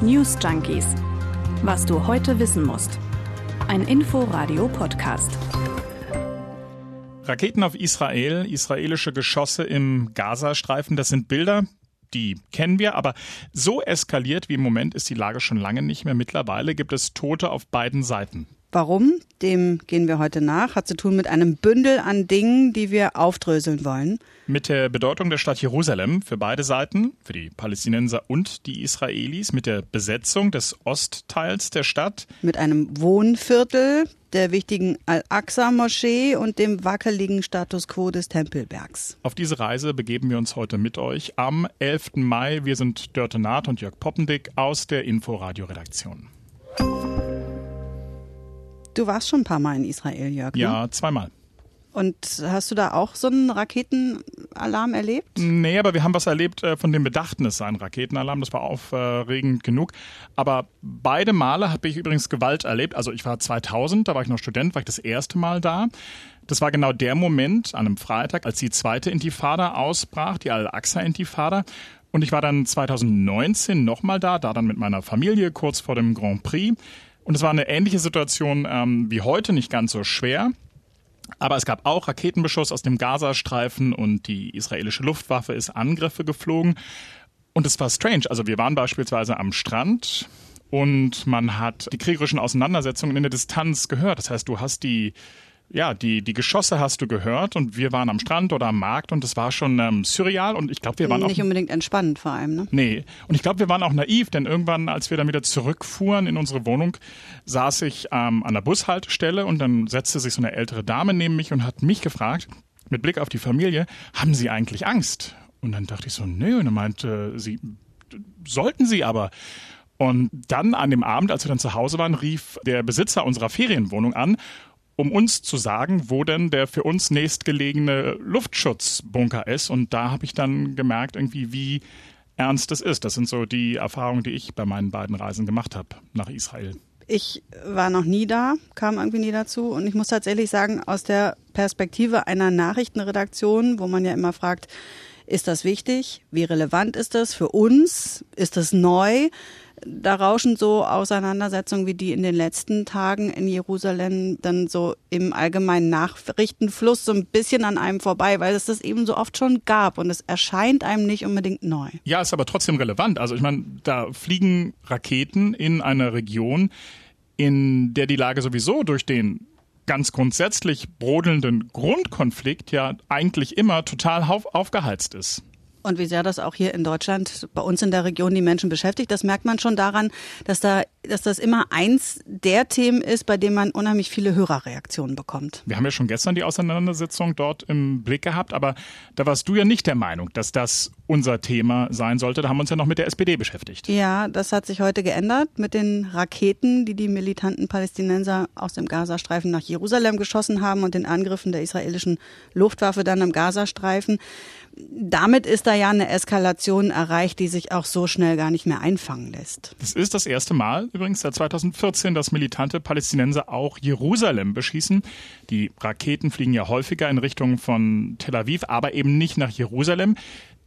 News Junkies. Was du heute wissen musst. Ein Info-Radio-Podcast. Raketen auf Israel, israelische Geschosse im Gazastreifen, das sind Bilder, die kennen wir, aber so eskaliert wie im Moment ist die Lage schon lange nicht mehr. Mittlerweile gibt es Tote auf beiden Seiten. Warum? Dem gehen wir heute nach. Hat zu tun mit einem Bündel an Dingen, die wir aufdröseln wollen. Mit der Bedeutung der Stadt Jerusalem für beide Seiten, für die Palästinenser und die Israelis, mit der Besetzung des Ostteils der Stadt. Mit einem Wohnviertel, der wichtigen Al-Aqsa-Moschee und dem wackeligen Status quo des Tempelbergs. Auf diese Reise begeben wir uns heute mit euch am 11. Mai. Wir sind Dörte Naht und Jörg Poppendick aus der Inforadio-Redaktion. Du warst schon ein paar Mal in Israel, Jörg. Ne? Ja, zweimal. Und hast du da auch so einen Raketenalarm erlebt? Nee, aber wir haben was erlebt, äh, von dem bedachten es sei ein Raketenalarm. Das war aufregend genug. Aber beide Male habe ich übrigens Gewalt erlebt. Also ich war 2000, da war ich noch Student, war ich das erste Mal da. Das war genau der Moment an einem Freitag, als die zweite Intifada ausbrach, die Al-Aqsa-Intifada. Und ich war dann 2019 nochmal da, da dann mit meiner Familie kurz vor dem Grand Prix. Und es war eine ähnliche Situation ähm, wie heute, nicht ganz so schwer. Aber es gab auch Raketenbeschuss aus dem Gazastreifen und die israelische Luftwaffe ist Angriffe geflogen. Und es war strange. Also wir waren beispielsweise am Strand und man hat die kriegerischen Auseinandersetzungen in der Distanz gehört. Das heißt, du hast die ja, die, die Geschosse hast du gehört und wir waren am Strand oder am Markt und es war schon ähm, surreal und ich glaube, wir waren Nicht auch. Nicht unbedingt entspannend vor allem, ne? Nee. Und ich glaube, wir waren auch naiv, denn irgendwann, als wir dann wieder zurückfuhren in unsere Wohnung, saß ich ähm, an der Bushaltestelle und dann setzte sich so eine ältere Dame neben mich und hat mich gefragt, mit Blick auf die Familie, haben Sie eigentlich Angst? Und dann dachte ich so, nö, und er meinte, Sie, sollten Sie aber. Und dann an dem Abend, als wir dann zu Hause waren, rief der Besitzer unserer Ferienwohnung an um uns zu sagen, wo denn der für uns nächstgelegene Luftschutzbunker ist. Und da habe ich dann gemerkt, irgendwie, wie ernst es ist. Das sind so die Erfahrungen, die ich bei meinen beiden Reisen gemacht habe nach Israel. Ich war noch nie da, kam irgendwie nie dazu. Und ich muss tatsächlich sagen, aus der Perspektive einer Nachrichtenredaktion, wo man ja immer fragt, ist das wichtig? Wie relevant ist das für uns? Ist das neu? Da rauschen so Auseinandersetzungen wie die in den letzten Tagen in Jerusalem dann so im allgemeinen Nachrichtenfluss so ein bisschen an einem vorbei, weil es das eben so oft schon gab und es erscheint einem nicht unbedingt neu. Ja, ist aber trotzdem relevant. Also ich meine, da fliegen Raketen in einer Region, in der die Lage sowieso durch den ganz grundsätzlich brodelnden Grundkonflikt ja eigentlich immer total aufgeheizt ist. Und wie sehr das auch hier in Deutschland, bei uns in der Region, die Menschen beschäftigt, das merkt man schon daran, dass da, dass das immer eins der Themen ist, bei dem man unheimlich viele Hörerreaktionen bekommt. Wir haben ja schon gestern die Auseinandersetzung dort im Blick gehabt, aber da warst du ja nicht der Meinung, dass das unser Thema sein sollte. Da haben wir uns ja noch mit der SPD beschäftigt. Ja, das hat sich heute geändert mit den Raketen, die die militanten Palästinenser aus dem Gazastreifen nach Jerusalem geschossen haben und den Angriffen der israelischen Luftwaffe dann im Gazastreifen damit ist da ja eine Eskalation erreicht, die sich auch so schnell gar nicht mehr einfangen lässt. Das ist das erste Mal übrigens seit 2014, dass militante Palästinenser auch Jerusalem beschießen. Die Raketen fliegen ja häufiger in Richtung von Tel Aviv, aber eben nicht nach Jerusalem,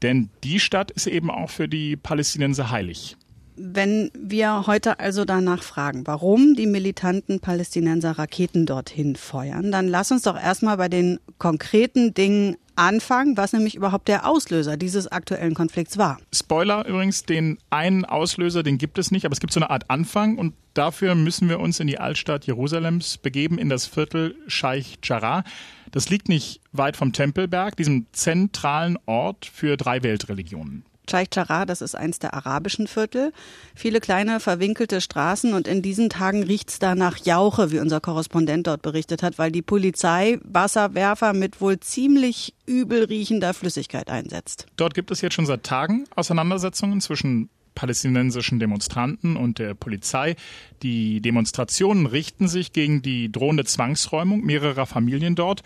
denn die Stadt ist eben auch für die Palästinenser heilig. Wenn wir heute also danach fragen, warum die militanten Palästinenser Raketen dorthin feuern, dann lass uns doch erstmal bei den konkreten Dingen anfangen, was nämlich überhaupt der Auslöser dieses aktuellen Konflikts war. Spoiler übrigens, den einen Auslöser, den gibt es nicht, aber es gibt so eine Art Anfang und dafür müssen wir uns in die Altstadt Jerusalems begeben, in das Viertel Scheich Jarrah. Das liegt nicht weit vom Tempelberg, diesem zentralen Ort für drei Weltreligionen. Scheich Jarrah, das ist eins der arabischen Viertel. Viele kleine verwinkelte Straßen und in diesen Tagen riecht's da nach Jauche, wie unser Korrespondent dort berichtet hat, weil die Polizei Wasserwerfer mit wohl ziemlich übel riechender Flüssigkeit einsetzt. Dort gibt es jetzt schon seit Tagen Auseinandersetzungen zwischen palästinensischen Demonstranten und der Polizei. Die Demonstrationen richten sich gegen die drohende Zwangsräumung mehrerer Familien dort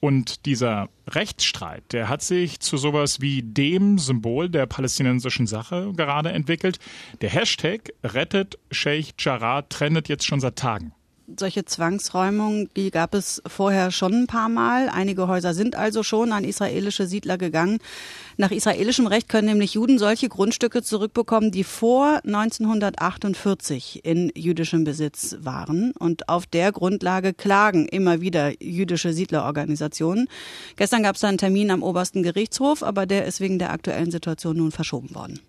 und dieser Rechtsstreit, der hat sich zu sowas wie dem Symbol der palästinensischen Sache gerade entwickelt. Der Hashtag rettet Sheikh Jarrah trendet jetzt schon seit Tagen. Solche Zwangsräumungen, die gab es vorher schon ein paar Mal. Einige Häuser sind also schon an israelische Siedler gegangen. Nach israelischem Recht können nämlich Juden solche Grundstücke zurückbekommen, die vor 1948 in jüdischem Besitz waren. Und auf der Grundlage klagen immer wieder jüdische Siedlerorganisationen. Gestern gab es da einen Termin am obersten Gerichtshof, aber der ist wegen der aktuellen Situation nun verschoben worden.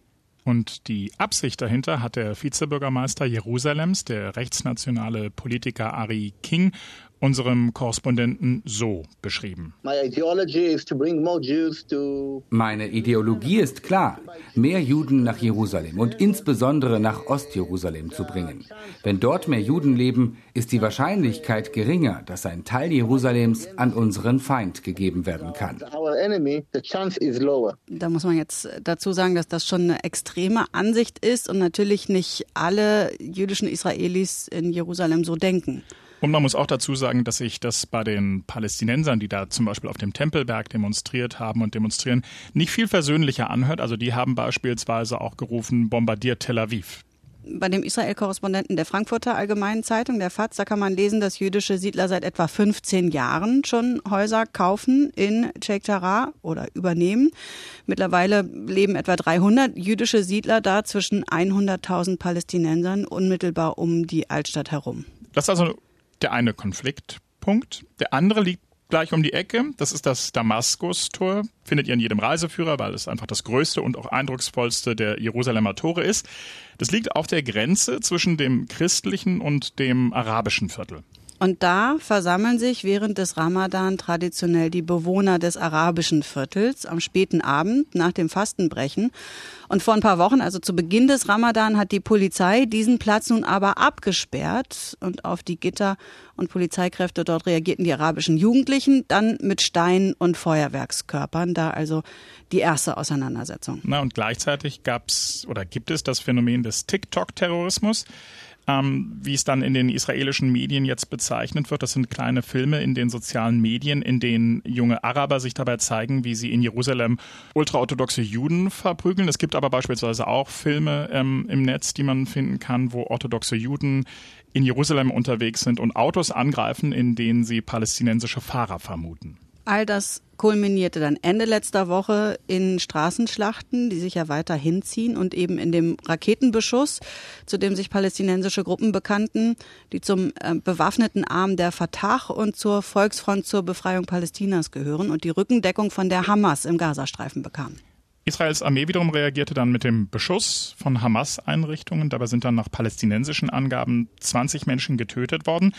Und die Absicht dahinter hat der Vizebürgermeister Jerusalems, der rechtsnationale Politiker Ari King, unserem Korrespondenten so beschrieben. Meine Ideologie ist klar, mehr Juden nach Jerusalem und insbesondere nach Ostjerusalem zu bringen. Wenn dort mehr Juden leben, ist die Wahrscheinlichkeit geringer, dass ein Teil Jerusalems an unseren Feind gegeben werden kann. Da muss man jetzt dazu sagen, dass das schon eine extreme Ansicht ist und natürlich nicht alle jüdischen Israelis in Jerusalem so denken. Und man muss auch dazu sagen, dass sich das bei den Palästinensern, die da zum Beispiel auf dem Tempelberg demonstriert haben und demonstrieren, nicht viel versöhnlicher anhört. Also die haben beispielsweise auch gerufen, bombardiert Tel Aviv bei dem Israel-Korrespondenten der Frankfurter Allgemeinen Zeitung, der FAZ, da kann man lesen, dass jüdische Siedler seit etwa 15 Jahren schon Häuser kaufen in Sheikh Jarrah oder übernehmen. Mittlerweile leben etwa 300 jüdische Siedler da zwischen 100.000 Palästinensern unmittelbar um die Altstadt herum. Das ist also der eine Konfliktpunkt. Der andere liegt gleich um die Ecke. Das ist das Damaskus-Tor. Findet ihr in jedem Reiseführer, weil es einfach das größte und auch eindrucksvollste der Jerusalemer Tore ist. Das liegt auf der Grenze zwischen dem christlichen und dem arabischen Viertel. Und da versammeln sich während des Ramadan traditionell die Bewohner des arabischen Viertels am späten Abend nach dem Fastenbrechen. Und vor ein paar Wochen, also zu Beginn des Ramadan, hat die Polizei diesen Platz nun aber abgesperrt und auf die Gitter und Polizeikräfte dort reagierten die arabischen Jugendlichen dann mit Steinen und Feuerwerkskörpern. Da also die erste Auseinandersetzung. Na und gleichzeitig gab's oder gibt es das Phänomen des TikTok-Terrorismus ähm, wie es dann in den israelischen Medien jetzt bezeichnet wird. Das sind kleine Filme in den sozialen Medien, in denen junge Araber sich dabei zeigen, wie sie in Jerusalem ultraorthodoxe Juden verprügeln. Es gibt aber beispielsweise auch Filme ähm, im Netz, die man finden kann, wo orthodoxe Juden in Jerusalem unterwegs sind und Autos angreifen, in denen sie palästinensische Fahrer vermuten. All das kulminierte dann Ende letzter Woche in Straßenschlachten, die sich ja weiter hinziehen und eben in dem Raketenbeschuss, zu dem sich palästinensische Gruppen bekannten, die zum äh, bewaffneten Arm der Fatah und zur Volksfront zur Befreiung Palästinas gehören und die Rückendeckung von der Hamas im Gazastreifen bekamen. Israels Armee wiederum reagierte dann mit dem Beschuss von Hamas-Einrichtungen. Dabei sind dann nach palästinensischen Angaben 20 Menschen getötet worden.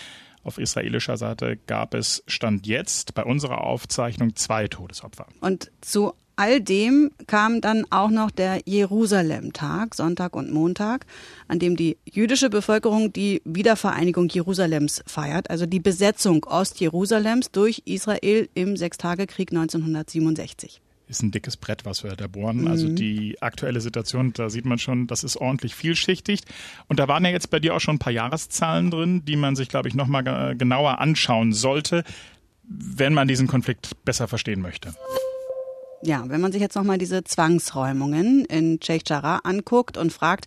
Auf israelischer Seite gab es Stand jetzt bei unserer Aufzeichnung zwei Todesopfer. Und zu all dem kam dann auch noch der Jerusalem-Tag, Sonntag und Montag, an dem die jüdische Bevölkerung die Wiedervereinigung Jerusalems feiert, also die Besetzung Ostjerusalems durch Israel im Sechstagekrieg 1967 ist ein dickes Brett, was wir da bohren. Also mhm. Also die aktuelle Situation, da sieht man schon, das ist ordentlich vielschichtig. Und da waren ja jetzt bei dir auch schon ein paar Jahreszahlen drin, die man sich, glaube ich, nochmal genauer anschauen sollte, wenn man diesen Konflikt besser verstehen möchte. Ja, wenn man sich jetzt nochmal diese Zwangsräumungen in Sheikh Jarrah anguckt und fragt,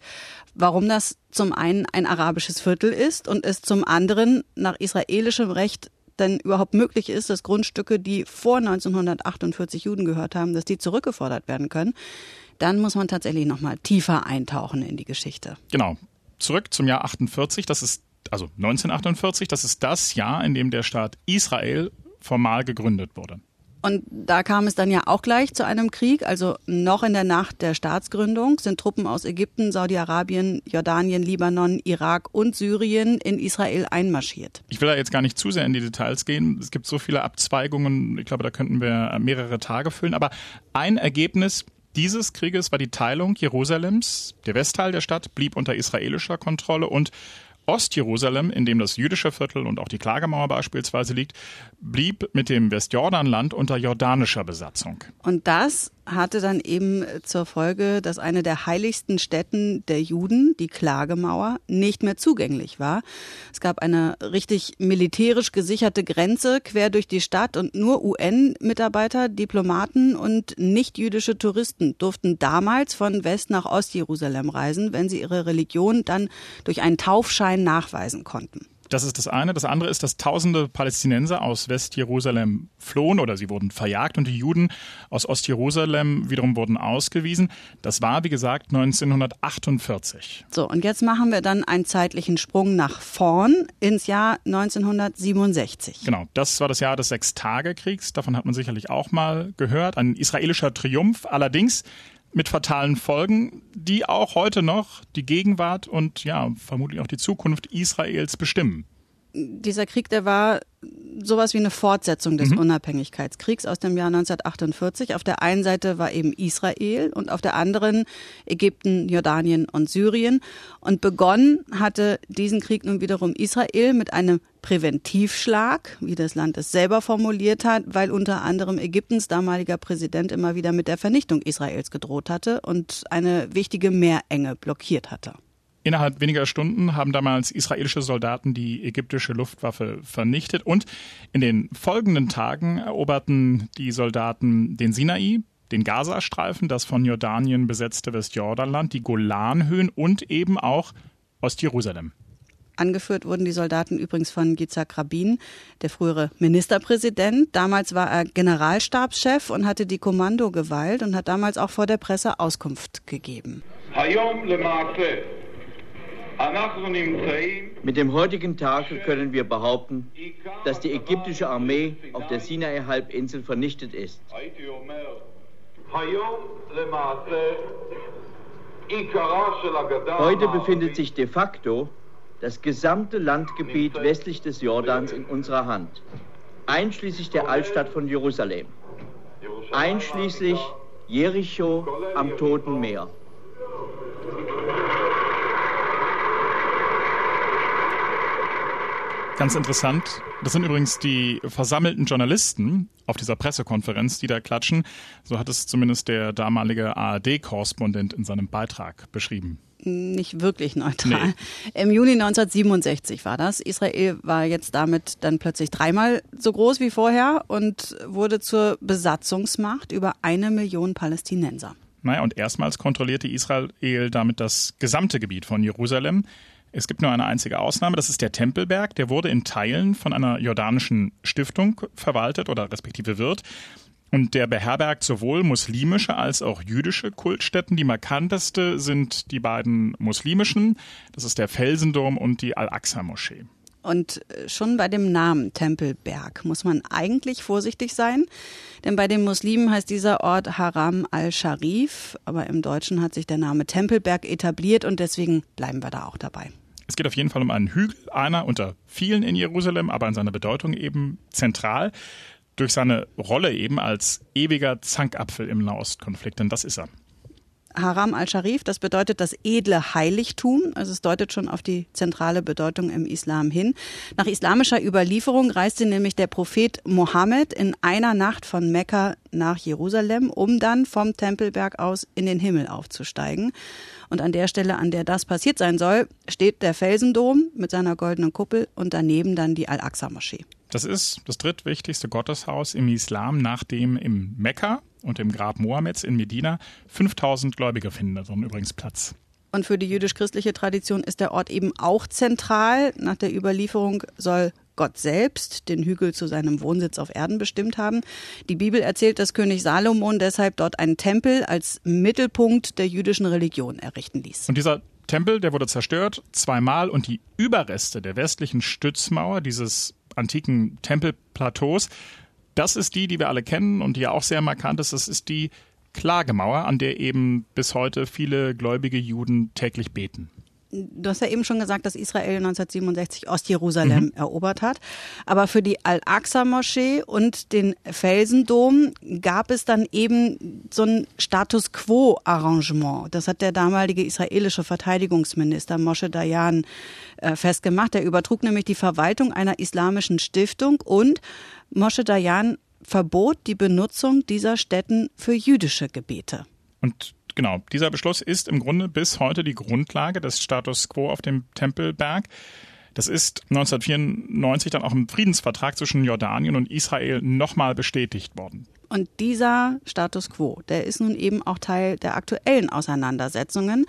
warum das zum einen ein arabisches Viertel ist und es zum anderen nach israelischem Recht denn überhaupt möglich ist, dass Grundstücke, die vor 1948 Juden gehört haben, dass die zurückgefordert werden können, dann muss man tatsächlich noch mal tiefer eintauchen in die Geschichte. Genau. Zurück zum Jahr 48, das ist also 1948, das ist das Jahr, in dem der Staat Israel formal gegründet wurde. Und da kam es dann ja auch gleich zu einem Krieg. Also noch in der Nacht der Staatsgründung sind Truppen aus Ägypten, Saudi-Arabien, Jordanien, Libanon, Irak und Syrien in Israel einmarschiert. Ich will da jetzt gar nicht zu sehr in die Details gehen. Es gibt so viele Abzweigungen. Ich glaube, da könnten wir mehrere Tage füllen. Aber ein Ergebnis dieses Krieges war die Teilung Jerusalems. Der Westteil der Stadt blieb unter israelischer Kontrolle und Ostjerusalem, in dem das jüdische Viertel und auch die Klagemauer beispielsweise liegt, blieb mit dem Westjordanland unter jordanischer Besatzung. Und das hatte dann eben zur Folge, dass eine der heiligsten Stätten der Juden, die Klagemauer, nicht mehr zugänglich war. Es gab eine richtig militärisch gesicherte Grenze quer durch die Stadt und nur UN-Mitarbeiter, Diplomaten und nicht-jüdische Touristen durften damals von West nach Ostjerusalem reisen, wenn sie ihre Religion dann durch einen Taufschein nachweisen konnten. Das ist das eine. Das andere ist, dass tausende Palästinenser aus Westjerusalem flohen oder sie wurden verjagt und die Juden aus Ostjerusalem wiederum wurden ausgewiesen. Das war, wie gesagt, 1948. So, und jetzt machen wir dann einen zeitlichen Sprung nach vorn ins Jahr 1967. Genau, das war das Jahr des Sechstagekriegs. Davon hat man sicherlich auch mal gehört. Ein israelischer Triumph. Allerdings mit fatalen Folgen, die auch heute noch die Gegenwart und ja, vermutlich auch die Zukunft Israels bestimmen. Dieser Krieg, der war sowas wie eine Fortsetzung des mhm. Unabhängigkeitskriegs aus dem Jahr 1948. Auf der einen Seite war eben Israel und auf der anderen Ägypten, Jordanien und Syrien. Und begonnen hatte diesen Krieg nun wiederum Israel mit einem Präventivschlag, wie das Land es selber formuliert hat, weil unter anderem Ägyptens damaliger Präsident immer wieder mit der Vernichtung Israels gedroht hatte und eine wichtige Meerenge blockiert hatte. Innerhalb weniger Stunden haben damals israelische Soldaten die ägyptische Luftwaffe vernichtet und in den folgenden Tagen eroberten die Soldaten den Sinai, den Gazastreifen, das von Jordanien besetzte Westjordanland, die Golanhöhen und eben auch Ostjerusalem. Angeführt wurden die Soldaten übrigens von Yitzhak Rabin, der frühere Ministerpräsident. Damals war er Generalstabschef und hatte die Kommandogewalt und hat damals auch vor der Presse Auskunft gegeben. Mit dem heutigen Tag können wir behaupten, dass die ägyptische Armee auf der Sinai-Halbinsel vernichtet ist. Heute befindet sich de facto das gesamte Landgebiet westlich des Jordans in unserer Hand, einschließlich der Altstadt von Jerusalem, einschließlich Jericho am Toten Meer. Ganz interessant. Das sind übrigens die versammelten Journalisten auf dieser Pressekonferenz, die da klatschen. So hat es zumindest der damalige ARD-Korrespondent in seinem Beitrag beschrieben nicht wirklich neutral. Nee. Im Juni 1967 war das. Israel war jetzt damit dann plötzlich dreimal so groß wie vorher und wurde zur Besatzungsmacht über eine Million Palästinenser. Naja, und erstmals kontrollierte Israel damit das gesamte Gebiet von Jerusalem. Es gibt nur eine einzige Ausnahme, das ist der Tempelberg. Der wurde in Teilen von einer jordanischen Stiftung verwaltet oder respektive wird. Und der beherbergt sowohl muslimische als auch jüdische Kultstätten. Die markanteste sind die beiden muslimischen. Das ist der Felsendom und die Al-Aqsa-Moschee. Und äh, schon bei dem Namen Tempelberg muss man eigentlich vorsichtig sein, denn bei den Muslimen heißt dieser Ort Haram al-Sharif, aber im Deutschen hat sich der Name Tempelberg etabliert und deswegen bleiben wir da auch dabei. Es geht auf jeden Fall um einen Hügel, einer unter vielen in Jerusalem, aber in seiner Bedeutung eben zentral durch seine Rolle eben als ewiger Zankapfel im Nahostkonflikt, denn das ist er. Haram al-Sharif, das bedeutet das edle Heiligtum. Also es deutet schon auf die zentrale Bedeutung im Islam hin. Nach islamischer Überlieferung reiste nämlich der Prophet Mohammed in einer Nacht von Mekka nach Jerusalem, um dann vom Tempelberg aus in den Himmel aufzusteigen. Und an der Stelle, an der das passiert sein soll, steht der Felsendom mit seiner goldenen Kuppel und daneben dann die Al-Aqsa-Moschee. Das ist das drittwichtigste Gotteshaus im Islam nach dem im Mekka und im Grab Mohammeds in Medina. 5000 Gläubige finden darin übrigens Platz. Und für die jüdisch-christliche Tradition ist der Ort eben auch zentral. Nach der Überlieferung soll Gott selbst den Hügel zu seinem Wohnsitz auf Erden bestimmt haben. Die Bibel erzählt, dass König Salomon deshalb dort einen Tempel als Mittelpunkt der jüdischen Religion errichten ließ. Und dieser Tempel, der wurde zerstört zweimal und die Überreste der westlichen Stützmauer dieses antiken Tempelplateaus, das ist die, die wir alle kennen und die ja auch sehr markant ist. Das ist die Klagemauer, an der eben bis heute viele gläubige Juden täglich beten. Du hast ja eben schon gesagt, dass Israel 1967 Ostjerusalem mhm. erobert hat. Aber für die Al-Aqsa-Moschee und den Felsendom gab es dann eben so ein Status Quo-Arrangement. Das hat der damalige israelische Verteidigungsminister Moshe Dayan äh, festgemacht. Er übertrug nämlich die Verwaltung einer islamischen Stiftung und Moshe Dayan verbot die Benutzung dieser Stätten für jüdische Gebete. Und genau, dieser Beschluss ist im Grunde bis heute die Grundlage des Status quo auf dem Tempelberg. Das ist 1994 dann auch im Friedensvertrag zwischen Jordanien und Israel nochmal bestätigt worden. Und dieser Status quo, der ist nun eben auch Teil der aktuellen Auseinandersetzungen.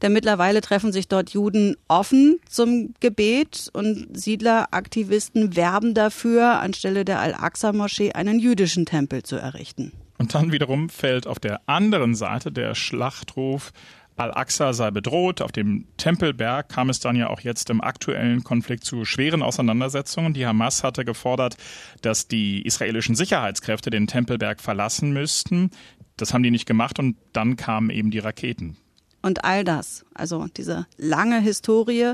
Denn mittlerweile treffen sich dort Juden offen zum Gebet und Siedleraktivisten werben dafür, anstelle der Al-Aqsa-Moschee einen jüdischen Tempel zu errichten. Und dann wiederum fällt auf der anderen Seite der Schlachtruf Al-Aqsa sei bedroht. Auf dem Tempelberg kam es dann ja auch jetzt im aktuellen Konflikt zu schweren Auseinandersetzungen. Die Hamas hatte gefordert, dass die israelischen Sicherheitskräfte den Tempelberg verlassen müssten. Das haben die nicht gemacht und dann kamen eben die Raketen. Und all das, also diese lange Historie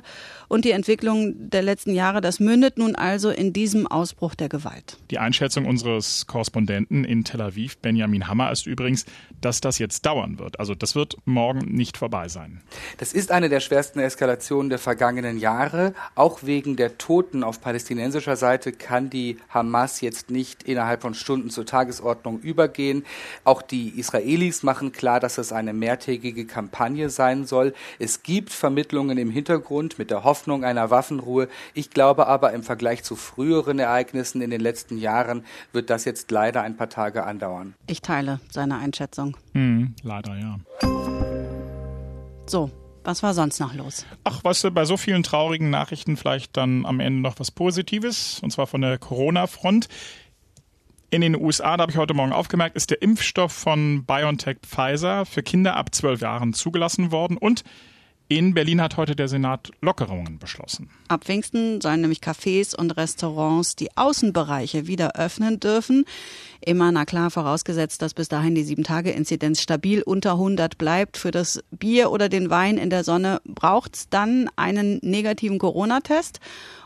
und die Entwicklung der letzten Jahre, das mündet nun also in diesem Ausbruch der Gewalt. Die Einschätzung unseres Korrespondenten in Tel Aviv, Benjamin Hammer, ist übrigens, dass das jetzt dauern wird. Also das wird morgen nicht vorbei sein. Das ist eine der schwersten Eskalationen der vergangenen Jahre. Auch wegen der Toten auf palästinensischer Seite kann die Hamas jetzt nicht innerhalb von Stunden zur Tagesordnung übergehen. Auch die Israelis machen klar, dass es eine mehrtägige Kampagne Kampagne sein soll. Es gibt Vermittlungen im Hintergrund mit der Hoffnung einer Waffenruhe. Ich glaube aber im Vergleich zu früheren Ereignissen in den letzten Jahren wird das jetzt leider ein paar Tage andauern. Ich teile seine Einschätzung. Hm, leider ja. So, was war sonst noch los? Ach, weißt du, bei so vielen traurigen Nachrichten vielleicht dann am Ende noch was Positives, und zwar von der Corona-Front. In den USA, da habe ich heute Morgen aufgemerkt, ist der Impfstoff von BioNTech Pfizer für Kinder ab zwölf Jahren zugelassen worden und in Berlin hat heute der Senat Lockerungen beschlossen. Ab Pfingsten sollen nämlich Cafés und Restaurants die Außenbereiche wieder öffnen dürfen. Immer, na klar, vorausgesetzt, dass bis dahin die Sieben-Tage-Inzidenz stabil unter 100 bleibt. Für das Bier oder den Wein in der Sonne braucht es dann einen negativen Corona-Test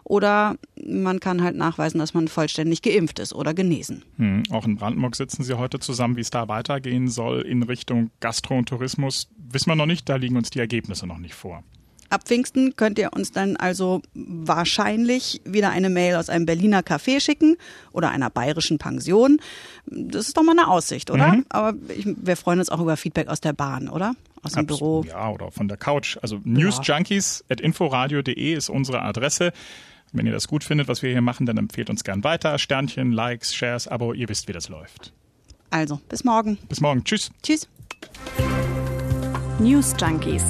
oder man kann halt nachweisen, dass man vollständig geimpft ist oder genesen. Hm, auch in Brandenburg sitzen Sie heute zusammen, wie es da weitergehen soll in Richtung Gastro und Tourismus. Wissen wir noch nicht, da liegen uns die Ergebnisse noch nicht vor. Ab Pfingsten könnt ihr uns dann also wahrscheinlich wieder eine Mail aus einem Berliner Café schicken oder einer bayerischen Pension. Das ist doch mal eine Aussicht, oder? Mhm. Aber ich, wir freuen uns auch über Feedback aus der Bahn, oder? Aus dem Abs Büro. Ja, oder von der Couch. Also newsjunkies.inforadio.de ist unsere Adresse. Wenn ihr das gut findet, was wir hier machen, dann empfehlt uns gern weiter. Sternchen, Likes, Shares, Abo, ihr wisst, wie das läuft. Also, bis morgen. Bis morgen. Tschüss. Tschüss. News Junkies.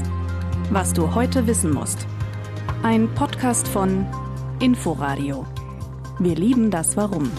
Was du heute wissen musst. Ein Podcast von Inforadio. Wir lieben das Warum.